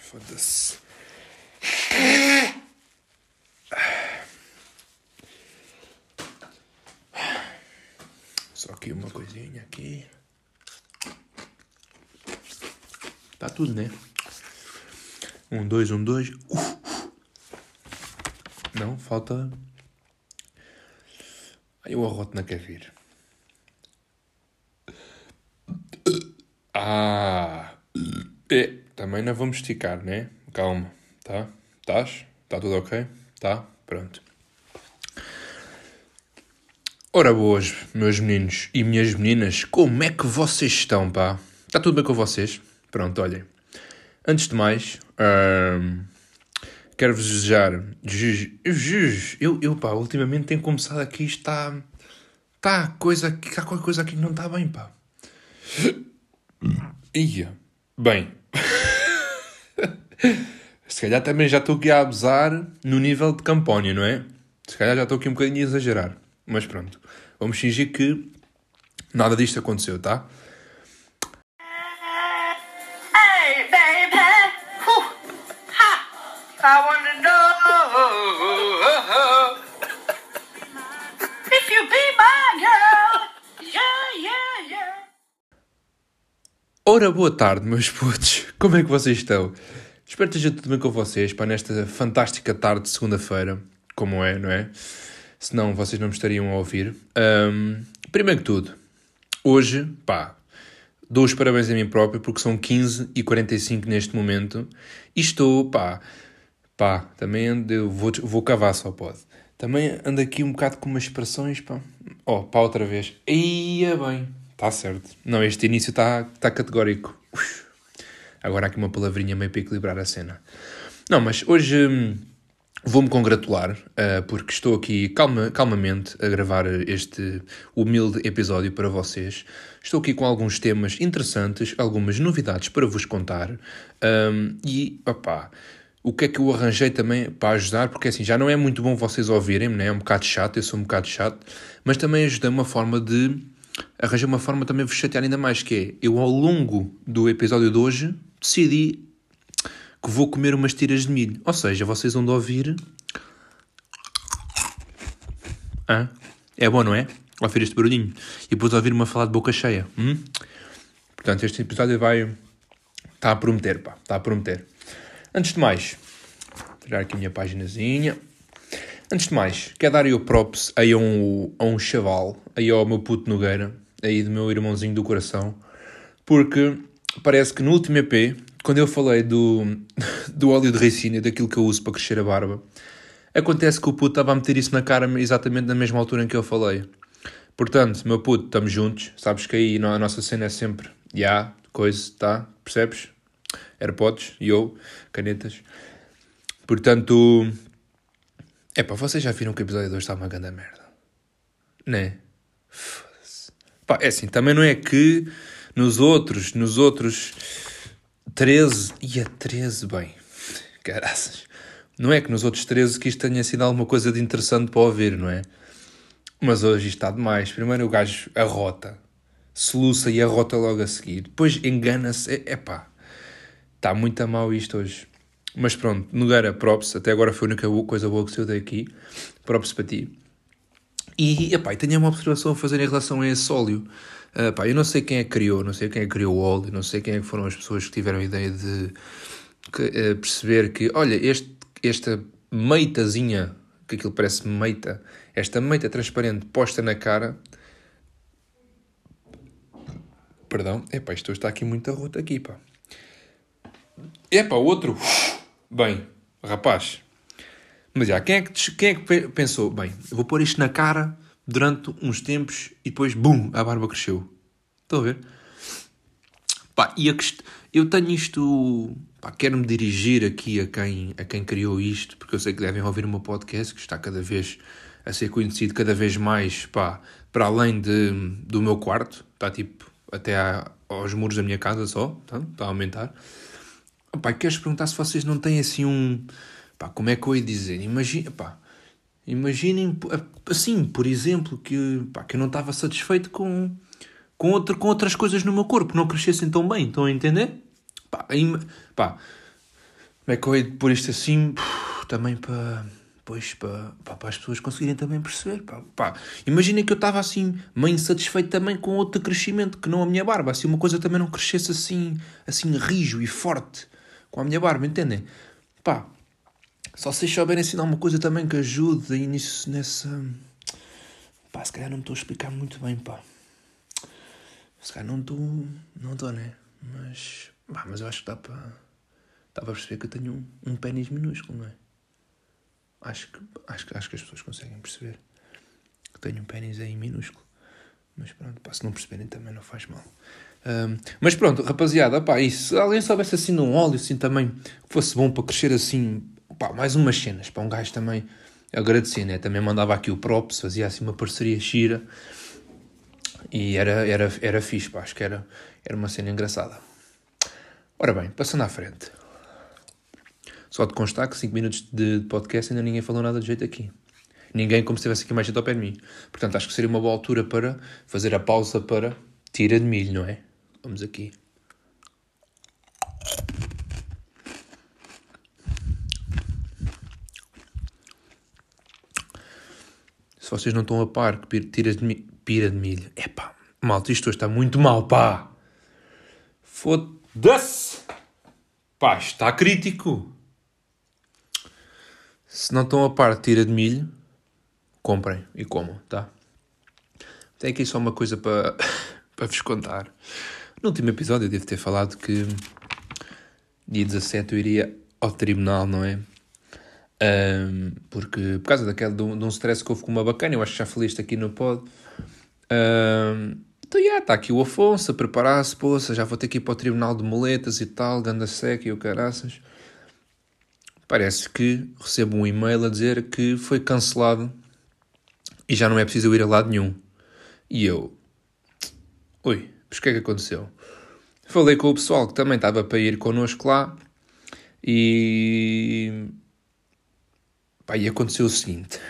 Foda-se. Só aqui uma coisinha aqui. Tá tudo, né? Um, dois, um, dois. Uh. Não, falta. Aí o arroto quer vir. Ah! Também não vamos esticar, né? Calma, tá? Estás? Está tudo ok? Tá? Pronto. Ora boas, meus meninos e minhas meninas, como é que vocês estão, pá? Está tudo bem com vocês? Pronto, olhem. Antes de mais, quero-vos desejar. Eu, eu, pá, ultimamente tenho começado aqui, está. Está coisa, está qualquer coisa aqui que não está bem, pá. Ia. Bem. Se calhar também já estou aqui a abusar no nível de Campónia, não é? Se calhar já estou aqui um bocadinho a exagerar. Mas pronto. Vamos fingir que nada disto aconteceu, tá? Hey, baby. Whew. Ha. I wanna know if you be my girl. Yeah, yeah, yeah. Ora, boa tarde, meus putos. Como é que vocês estão? Espero que esteja tudo bem com vocês, para nesta fantástica tarde de segunda-feira, como é, não é? Senão vocês não me estariam a ouvir. Ahm, primeiro que tudo, hoje, pá, dou os parabéns a mim próprio porque são 15 e 45 neste momento e estou, pá, pá, também ando, vou, vou cavar só pode. Também ando aqui um bocado com umas expressões, pá. Oh, pá, outra vez. Ia bem, está certo. Não, este início está tá categórico. Ux. Agora há aqui uma palavrinha meio para equilibrar a cena. Não, mas hoje hum, vou-me congratular uh, porque estou aqui calma, calmamente a gravar este humilde episódio para vocês. Estou aqui com alguns temas interessantes, algumas novidades para vos contar. Um, e, opá, o que é que eu arranjei também para ajudar? Porque assim, já não é muito bom vocês ouvirem-me, né? é um bocado chato, eu sou um bocado chato, mas também ajudei uma forma de. Arranjei uma forma também de vos chatear ainda mais, que é, eu ao longo do episódio de hoje decidi que vou comer umas tiras de milho. Ou seja, vocês vão de ouvir... Hã? É bom, não é? Ouvir este barulhinho. E depois ouvir-me a falar de boca cheia. Hum? Portanto, este episódio vai... Está a prometer, pá. Está a prometer. Antes de mais, tirar aqui a minha paginazinha. Antes de mais, quero dar o props aí a um, a um chaval, aí ao meu puto Nogueira, aí do meu irmãozinho do coração, porque parece que no último EP, quando eu falei do, do óleo de ricina, daquilo que eu uso para crescer a barba, acontece que o puto estava a meter isso na cara exatamente na mesma altura em que eu falei. Portanto, meu puto, estamos juntos, sabes que aí a nossa cena é sempre, já, yeah, coisa, tá, percebes? AirPods, eu, canetas. Portanto, é pá, vocês já viram que o episódio 2 está uma grande merda? Né? Pá, é assim, também não é que nos outros, nos outros 13, e a 13, bem, caraças. Não é que nos outros 13 que isto tenha sido alguma coisa de interessante para ouvir, não é? Mas hoje isto está demais. Primeiro o gajo arrota, soluça e arrota logo a seguir. Depois engana-se. É, epá, está muito a mal isto hoje. Mas pronto, Nogueira, props. Até agora foi a única coisa boa que saiu daqui. Props para ti. E, epá, tenho uma observação a fazer em relação a esse óleo. Uh, pá, eu não sei quem é que criou, não sei quem é que criou o óleo, não sei quem é que foram as pessoas que tiveram a ideia de que, uh, perceber que, olha, este, esta meitazinha, que aquilo parece meita, esta meita transparente posta na cara. Perdão, epá, isto está aqui muito arroto aqui, pá. Epá, outro. Bem, rapaz. Mas já, quem é que, quem é que pensou? Bem, vou pôr isto na cara durante uns tempos e depois, bum, a barba cresceu. Estão a ver? Pá, e a quest... eu tenho isto... Pá, quero-me dirigir aqui a quem, a quem criou isto, porque eu sei que devem ouvir o meu podcast, que está cada vez a ser conhecido cada vez mais, pá, para além de, do meu quarto. Está tipo até à, aos muros da minha casa só, tá? está a aumentar. Pá, queres perguntar se vocês não têm assim um... Pá, como é que eu ia dizer? Imagina, pá, imaginem, assim, por exemplo, que, pá, que eu não estava satisfeito com, com, outra, com outras coisas no meu corpo, não crescessem tão bem, estão a entender? Pá, aí, pá, como é que eu de pôr isto assim? Também para, pois, para, para as pessoas conseguirem também perceber. Pá, pá. Imaginem que eu estava assim, meio insatisfeito também com outro crescimento, que não a minha barba. Assim, uma coisa também não crescesse assim, assim, rijo e forte com a minha barba, entendem? Pá, só se vocês souberem ensinar uma coisa também que ajude aí nisso, nessa... Pá, se calhar não estou a explicar muito bem, pá. Se calhar não estou, não estou, né? Mas, pá, mas eu acho que dá para... Dá para perceber que eu tenho um, um pênis minúsculo, não é? Acho que, acho, que- acho que as pessoas conseguem perceber que tenho um pênis aí minúsculo. Mas pronto, pá, se não perceberem também não faz mal. Ahm, mas pronto, rapaziada, pá, isso, se alguém soubesse assim num óleo, assim também, que fosse bom para crescer assim, pá, mais umas cenas, para um gajo também agradecer, né? Também mandava aqui o props, fazia assim uma parceria xira e era, era, era fixe, pá, acho que era, era uma cena engraçada. Ora bem, passando à frente. Só de constar que 5 minutos de podcast ainda ninguém falou nada de jeito aqui. Ninguém como se estivesse aqui mais gente ao pé de mim. Portanto, acho que seria uma boa altura para fazer a pausa para tira de milho, não é? Vamos aqui. Se vocês não estão a par, que pir- tira de milho, pira de milho. Epá, malta, isto hoje está muito mal, pá. Foda-se. Pá, está crítico. Se não estão a par de tira de milho, comprem e comam, tá? Tem aqui só uma coisa para, para vos contar. No último episódio eu devo ter falado que dia 17 eu iria ao tribunal, não é? Ahm, porque por causa daquele, de, um, de um stress que houve com uma bacana, eu acho que já falei isto aqui no pod. Ahm, então, já, está aqui o Afonso a preparar-se, poça, já vou ter que ir para o tribunal de moletas e tal, ganda seca e o caraças. Parece que recebo um e-mail a dizer que foi cancelado e já não é preciso ir a lado nenhum. E eu, ui, mas o que é que aconteceu? Falei com o pessoal que também estava para ir connosco lá e. Pá, e aconteceu o seguinte: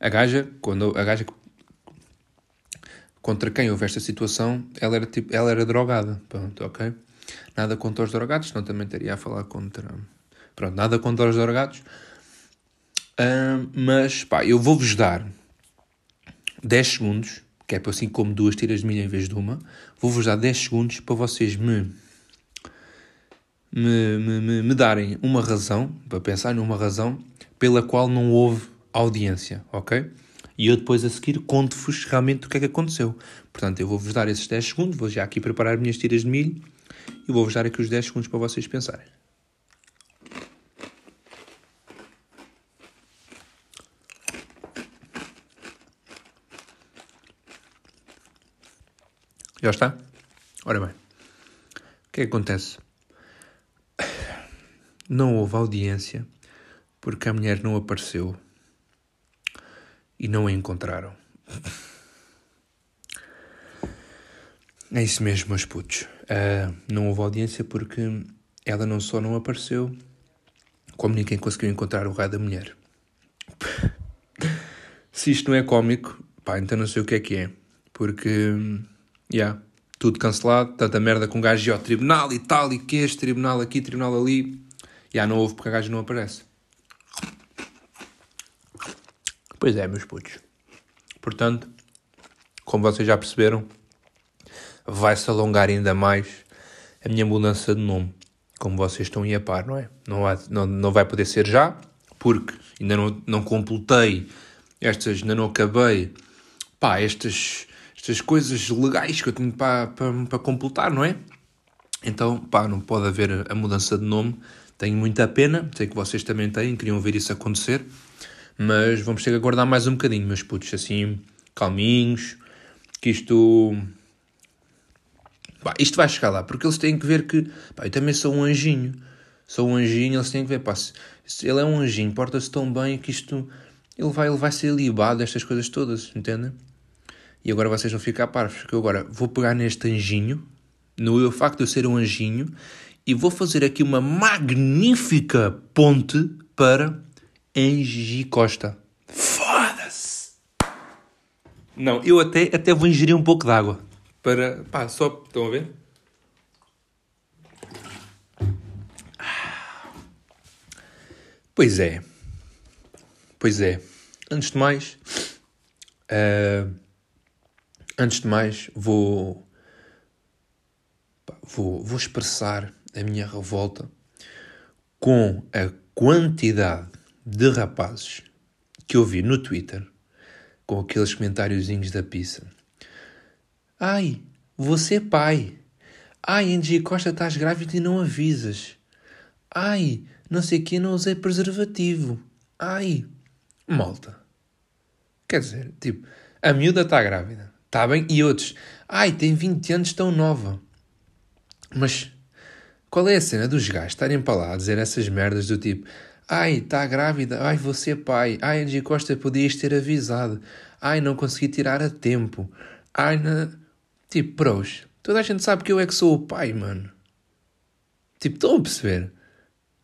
a gaja, quando a gaja contra quem houve esta situação, ela era, tipo, ela era drogada. Pronto, ok? Nada contra os drogados, senão também estaria a falar contra. Pronto, nada contra os drogados. Ah, mas, pá, eu vou-vos dar 10 segundos, que é assim como duas tiras de milha em vez de uma, vou-vos dar 10 segundos para vocês me, me, me, me, darem uma razão, para pensar numa razão, pela qual não houve audiência, ok? E eu depois a seguir conto-vos realmente o que é que aconteceu. Portanto, eu vou-vos dar esses 10 segundos, vou já aqui preparar as minhas tiras de milho e vou-vos dar aqui os 10 segundos para vocês pensarem. Já está? Ora bem, o que é que acontece? Não houve audiência porque a mulher não apareceu e não a encontraram. É isso mesmo, meus putos. Ah, não houve audiência porque ela não só não apareceu, como ninguém conseguiu encontrar o raio da mulher. Se isto não é cómico, pá, então não sei o que é que é. Porque, já, tudo cancelado, tanta merda com um gajo ao tribunal e tal, e que este tribunal aqui, tribunal ali. Já não houve porque a gajo não aparece. Pois é, meus putos. Portanto, como vocês já perceberam, vai-se alongar ainda mais a minha mudança de nome. Como vocês estão aí a par, não é? Não, há, não, não vai poder ser já, porque ainda não, não completei estas, ainda não acabei, pá, estas, estas coisas legais que eu tenho para, para, para completar, não é? Então, pá, não pode haver a mudança de nome. Tenho muita pena, sei que vocês também têm, queriam ver isso acontecer, mas vamos ter que aguardar mais um bocadinho, meus putos, assim, calminhos, que isto. Pá, isto vai chegar lá, porque eles têm que ver que. Pá, eu também sou um anjinho. Sou um anjinho, eles têm que ver, pá, ele é um anjinho, porta-se tão bem que isto. Ele vai, ele vai ser libado destas coisas todas, entendem? E agora vocês vão ficar parvos, porque eu agora vou pegar neste anjinho, no facto de eu ser um anjinho, e vou fazer aqui uma magnífica ponte para Angie Costa. Foda-se! Não, eu até, até vou ingerir um pouco de água. Para. pá, só. estão a ver? Pois é. Pois é. Antes de mais. Uh, antes de mais, vou. Vou, vou expressar a minha revolta com a quantidade de rapazes que eu vi no Twitter com aqueles comentáriozinhos da pizza. Ai, você é pai. Ai, Angie Costa, estás grávida e não avisas. Ai, não sei que, não usei preservativo. Ai, malta. Quer dizer, tipo, a miúda está grávida. Está bem? E outros, ai, tem 20 anos, tão nova. Mas qual é a cena dos gajos estarem para lá a dizer essas merdas do tipo Ai, está grávida, ai, você é pai, ai, Angie Costa, podias ter avisado, ai, não consegui tirar a tempo, ai, na... tipo, pros, toda a gente sabe que eu é que sou o pai, mano. Tipo, estão a perceber?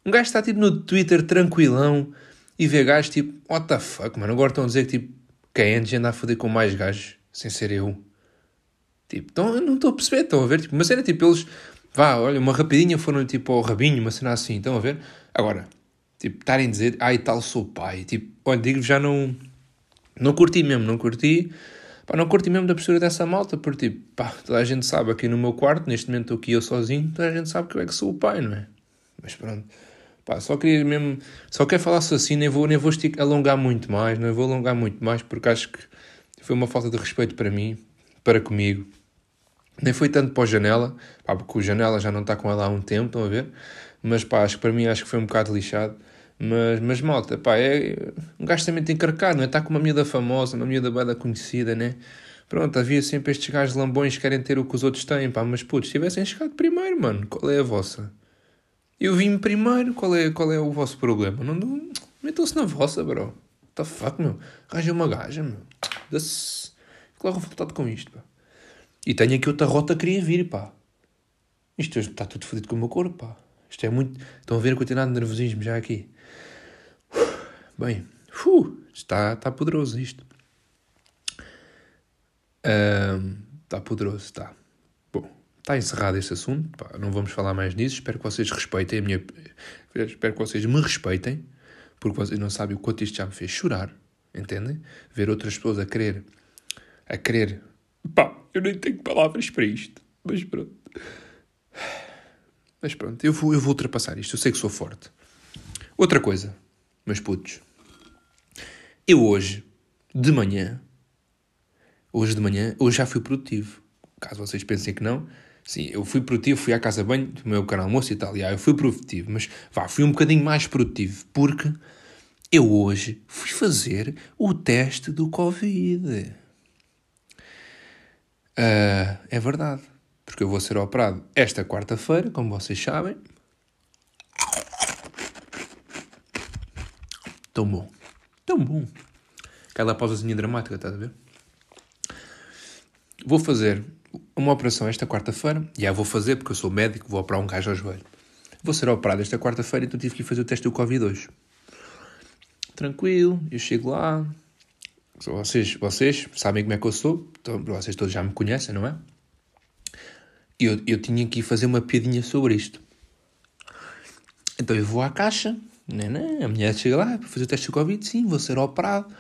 Um gajo está tipo no Twitter tranquilão e vê gajos tipo, what the fuck, mano, agora estão a dizer que tipo, que a Angie anda a foder com mais gajos, sem ser eu. Tipo, eu não estou a perceber, estão a ver? Tipo, mas era tipo, eles, vá, olha, uma rapidinha foram tipo ao rabinho, uma cena assim, estão a ver? Agora, tipo, estarem a dizer, ai tal, sou pai, tipo, olha, digo já não, não curti mesmo, não curti, pá, não curti mesmo da postura dessa malta, porque tipo, pá, toda a gente sabe aqui no meu quarto, neste momento estou aqui eu sozinho, toda a gente sabe que eu é que sou o pai, não é? Mas pronto. Pá, só queria mesmo, só quero falar-se assim, nem vou, nem vou alongar muito mais, não vou alongar muito mais, porque acho que foi uma falta de respeito para mim, para comigo, nem foi tanto para o Janela, pá, porque o Janela já não está com ela há um tempo, estão a ver? Mas pá, acho que para mim acho que foi um bocado lixado. Mas, mas malta, pá, é, um gajo também tem carcar, não é? Está com uma miúda famosa, uma miúda bela conhecida, né? Pronto, havia sempre estes gajos lambões que querem ter o que os outros têm, pá, mas putz, tivessem chegado primeiro, mano, qual é a vossa? Eu vim primeiro, qual é, qual é o vosso problema? Não, não metam-se na vossa, bro. What the fuck, meu? Gaja é uma gaja, meu. Dá-se. Claro, revoltado com isto, pá. E tenho aqui outra rota que queria vir, pá. Isto está tudo fodido com o meu corpo, pá. Isto é muito. Estão a ver a quantidade de nervosismo já aqui. Bem, uh, está, está poderoso isto. Está poderoso, está. Bom, está encerrado este assunto. Pá, não vamos falar mais nisso. Espero que vocês respeitem a minha. Espero que vocês me respeitem. Porque vocês não sabem o quanto isto já me fez chorar. Entendem? Ver outras pessoas a querer. A querer. Pá, eu nem tenho palavras para isto. Mas pronto. Mas pronto, eu vou, eu vou ultrapassar isto. Eu sei que sou forte. Outra coisa, meus putos. Eu hoje, de manhã, hoje de manhã, hoje já fui produtivo. Caso vocês pensem que não, sim, eu fui produtivo, fui à casa de banho, tomei o canal almoço e tal. E aí eu fui produtivo, mas vá, fui um bocadinho mais produtivo porque eu hoje fui fazer o teste do Covid. Uh, é verdade, porque eu vou ser operado esta quarta-feira, como vocês sabem. Tão bom, tão bom. Aquela pausazinha dramática, estás a ver? Vou fazer uma operação esta quarta-feira. E já vou fazer, porque eu sou médico, vou operar um gajo ao joelho. Vou ser operado esta quarta-feira, então tive que ir fazer o teste do Covid hoje. Tranquilo, eu chego lá, vocês, vocês sabem como é que eu sou, então, vocês todos já me conhecem, não é? Eu, eu tinha que fazer uma piadinha sobre isto. Então eu vou à caixa, né, né? a mulher chega lá para fazer o teste do Covid, sim, vou ser operado.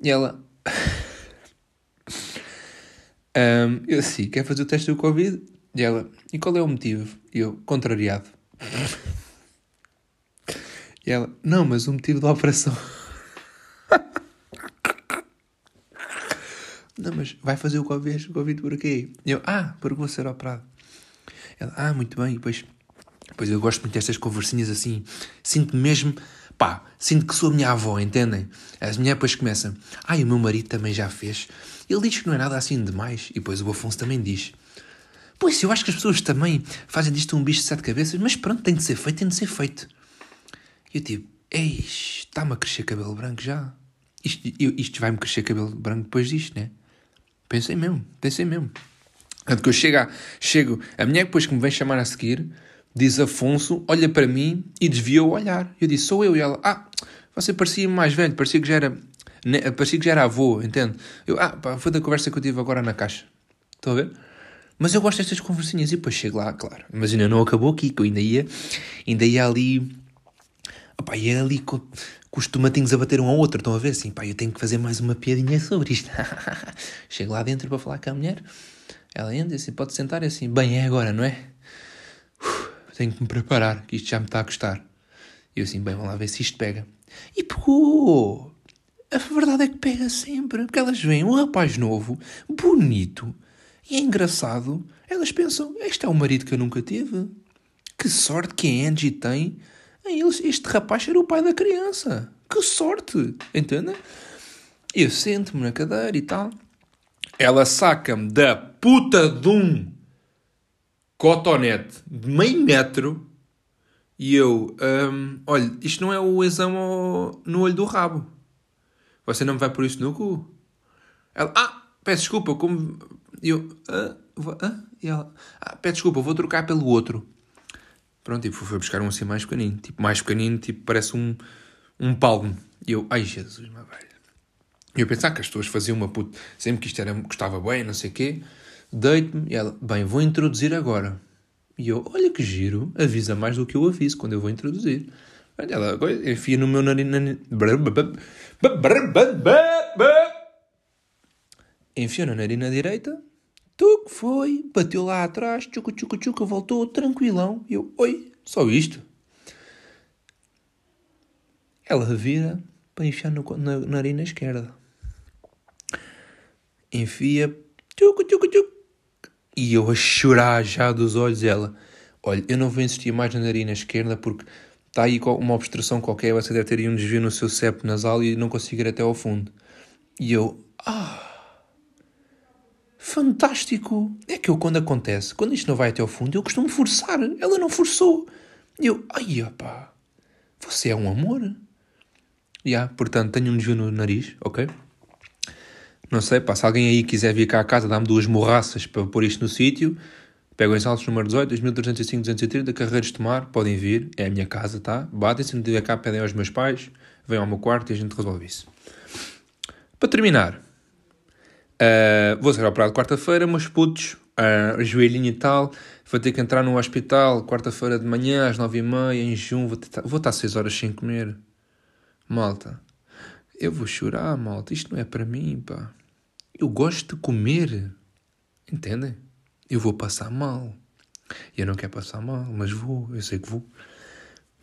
E ela. um, eu assim, quer fazer o teste do Covid? E ela, e qual é o motivo? E eu, contrariado. e ela, não, mas o motivo da operação. Não, mas vai fazer o Covid, o COVID por quê? Eu, ah, porque vou ser operado. Ela, ah, muito bem. E depois, depois eu gosto muito destas conversinhas assim. Sinto mesmo, pá, sinto que sou a minha avó, entendem? As mulheres depois começam, ah, o meu marido também já fez. Ele diz que não é nada assim demais. E depois o Afonso também diz. Pois, eu acho que as pessoas também fazem disto um bicho de sete cabeças, mas pronto, tem de ser feito, tem de ser feito. E eu tipo, eis, está-me a crescer cabelo branco já. Isto, isto vai-me crescer cabelo branco depois disto, né? Pensei mesmo, pensei mesmo. Tanto que eu chego, a, chego, a mulher depois que me vem chamar a seguir, diz Afonso, olha para mim e desviou o olhar. Eu disse, sou eu. E ela, ah, você parecia mais velho, parecia que já era, parecia que já era avô, entende? Eu, ah, pá, foi da conversa que eu tive agora na caixa. Estão a ver? Mas eu gosto destas conversinhas e depois chego lá, claro. Mas ainda não acabou aqui, que eu ainda ia, ainda ia ali Opá, e é ali com, com os tomatinhos a bater um ao outro, estão a ver assim, pá, eu tenho que fazer mais uma piadinha sobre isto. Chego lá dentro para falar com a mulher, ela entra assim, pode sentar e assim, bem, é agora, não é? Uf, tenho que me preparar, que isto já me está a custar. E eu assim, bem, vamos lá ver se isto pega. E pegou! A verdade é que pega sempre, porque elas veem um rapaz novo, bonito e é engraçado. Elas pensam, este é o marido que eu nunca tive. Que sorte que a Angie tem em este rapaz ser o pai da criança. Que sorte! Entendem? Eu sento-me na cadeira e tal. Ela saca-me da puta de um cotonete de meio metro e eu, hum, olha, isto não é o exame no olho do rabo. Você não me vai por isso no cu? Ela, ah, peço desculpa, como. Eu, ah, vou- ah? E ela, ah, peço desculpa, vou trocar pelo outro. Pronto, tipo, foi buscar um assim mais pequenino. Tipo, mais pequenino, tipo, parece um, um palmo. E eu, ai Jesus, meu velho. E eu pensava que as pessoas faziam uma puta. Sempre que isto era, gostava bem, não sei o quê. Deito-me e ela, bem, vou introduzir agora. E eu, olha que giro, avisa mais do que eu aviso quando eu vou introduzir. Olha, ela enfia no meu nariz. nariz- Enfiou na narina direita. Tu foi, bateu lá atrás, tchucu tchucu tchucu, voltou tranquilão. Eu, oi, só isto? Ela vira para enfiar no, na narina esquerda. Enfia, tchucu tchucu tchucu. E eu a chorar já dos olhos, ela, olha, eu não vou insistir mais na narina esquerda porque está aí uma obstrução qualquer, você deve ter aí um desvio no seu septo nasal e não consigo ir até ao fundo. E eu, ah, fantástico! É que eu, quando acontece, quando isto não vai até ao fundo, eu costumo forçar. Ela não forçou. E eu, ai, opá, você é um amor. Já, portanto, tenho um desvio no nariz, ok? Não sei, pá, se alguém aí quiser vir cá à casa, dá-me duas morraças para pôr isto no sítio. Pegam em saltos número 18, 2305, 230, Carreiros de Mar, podem vir, é a minha casa, tá? Batem, se não tiver cá, pedem aos meus pais, venham ao meu quarto e a gente resolve isso. Para terminar, uh, vou ser operado quarta-feira, meus putos, uh, joelhinho e tal, vou ter que entrar no hospital quarta-feira de manhã, às nove e meia, em junho, vou, tentar- vou estar seis horas sem comer. Malta, eu vou chorar, malta, isto não é para mim, pá. Eu gosto de comer, entendem? Eu vou passar mal. Eu não quero passar mal, mas vou, eu sei que vou.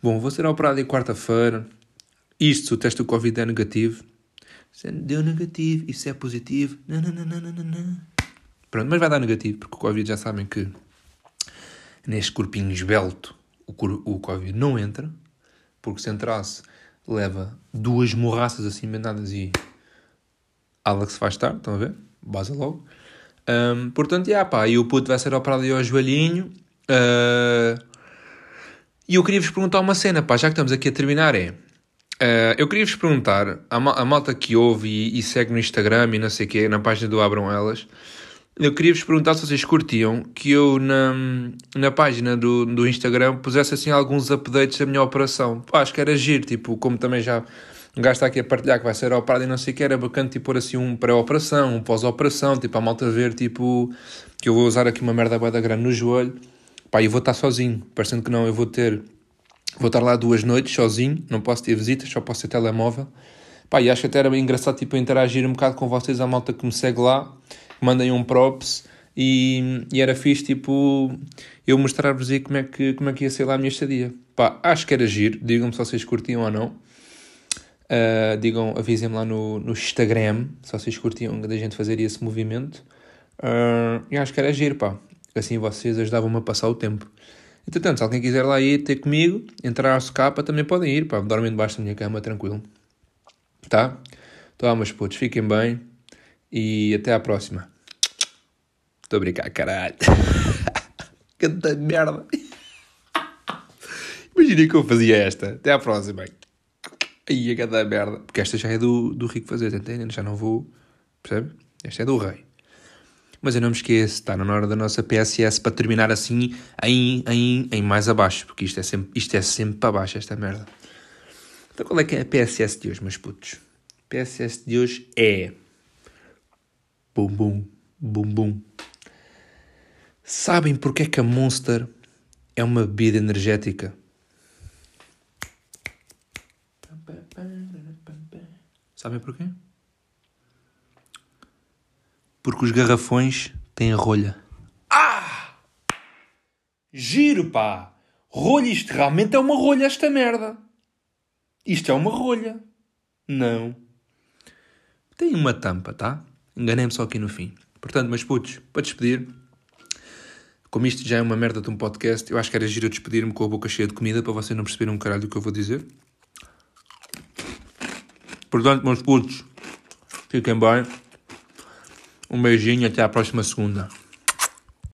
Bom, vou ser operado em quarta-feira. Isto, se o teste do Covid é negativo. Se deu negativo, isso é positivo. Não, não, não, não, não, não. Pronto, mas vai dar negativo, porque o Covid já sabem que neste corpinho esbelto o, o Covid não entra, porque se entrasse leva duas morraças assim emendadas e se faz estar, estão a ver? Basa logo. Ahm, portanto, já pá, e o puto vai ser operado aí ao joelhinho. Ah, e eu queria vos perguntar uma cena, pá, já que estamos aqui a terminar, é. Ah, eu queria vos perguntar, a, ma- a malta que ouve e, e segue no Instagram e não sei o na página do Abram Elas, eu queria vos perguntar se vocês curtiam que eu na, na página do, do Instagram pusesse assim alguns updates da minha operação. Pá, acho que era giro, tipo, como também já um gajo está aqui a partilhar que vai ser operado e não sei o que, era bacana tipo, pôr assim um pré-operação, um pós-operação, tipo, a malta ver, tipo, que eu vou usar aqui uma merda da grande no joelho. Pá, eu vou estar sozinho, parecendo que não, eu vou ter, vou estar lá duas noites sozinho, não posso ter visitas, só posso ter telemóvel. Pá, e acho que até era bem engraçado, tipo, interagir um bocado com vocês, a malta que me segue lá, mandem um props e, e era fixe, tipo, eu mostrar-vos aí como é, que, como é que ia ser lá a minha estadia. Pá, acho que era giro, digam-me se vocês curtiam ou não. Uh, digam, avisem-me lá no, no Instagram se vocês curtiam da gente fazer esse movimento. Uh, e acho que era giro, pá. Assim vocês ajudavam-me a passar o tempo. Entretanto, se alguém quiser lá ir ter comigo, entrar à socapa, também podem ir, pá. Dormem debaixo da minha cama, tranquilo. Tá? Então, ah, meus putos, fiquem bem e até à próxima. Estou a brincar, caralho. Canta merda. Imaginem que eu fazia esta. Até à próxima. Aí a merda. Porque esta já é do, do rico fazer, entendem? Já não vou. Percebe? Esta é do rei. Mas eu não me esqueço, está na hora da nossa PSS para terminar assim em, em, em mais abaixo. Porque isto é, sempre, isto é sempre para baixo, esta merda. Então qual é que é a PSS de hoje, meus putos? PSS de hoje é. Bum bum, bum bum. Sabem porque é que a Monster é uma bebida energética? Sabem porquê? Porque os garrafões têm rolha. Ah! Giro, pá! Rolha, isto realmente é uma rolha, esta merda. Isto é uma rolha. Não. Tem uma tampa, tá? Enganei-me só aqui no fim. Portanto, meus putos, para despedir, como isto já é uma merda de um podcast, eu acho que era giro despedir-me com a boca cheia de comida para vocês não perceberem um caralho do que eu vou dizer. Portanto, meus putos, fiquem bem. Um beijinho até à próxima segunda.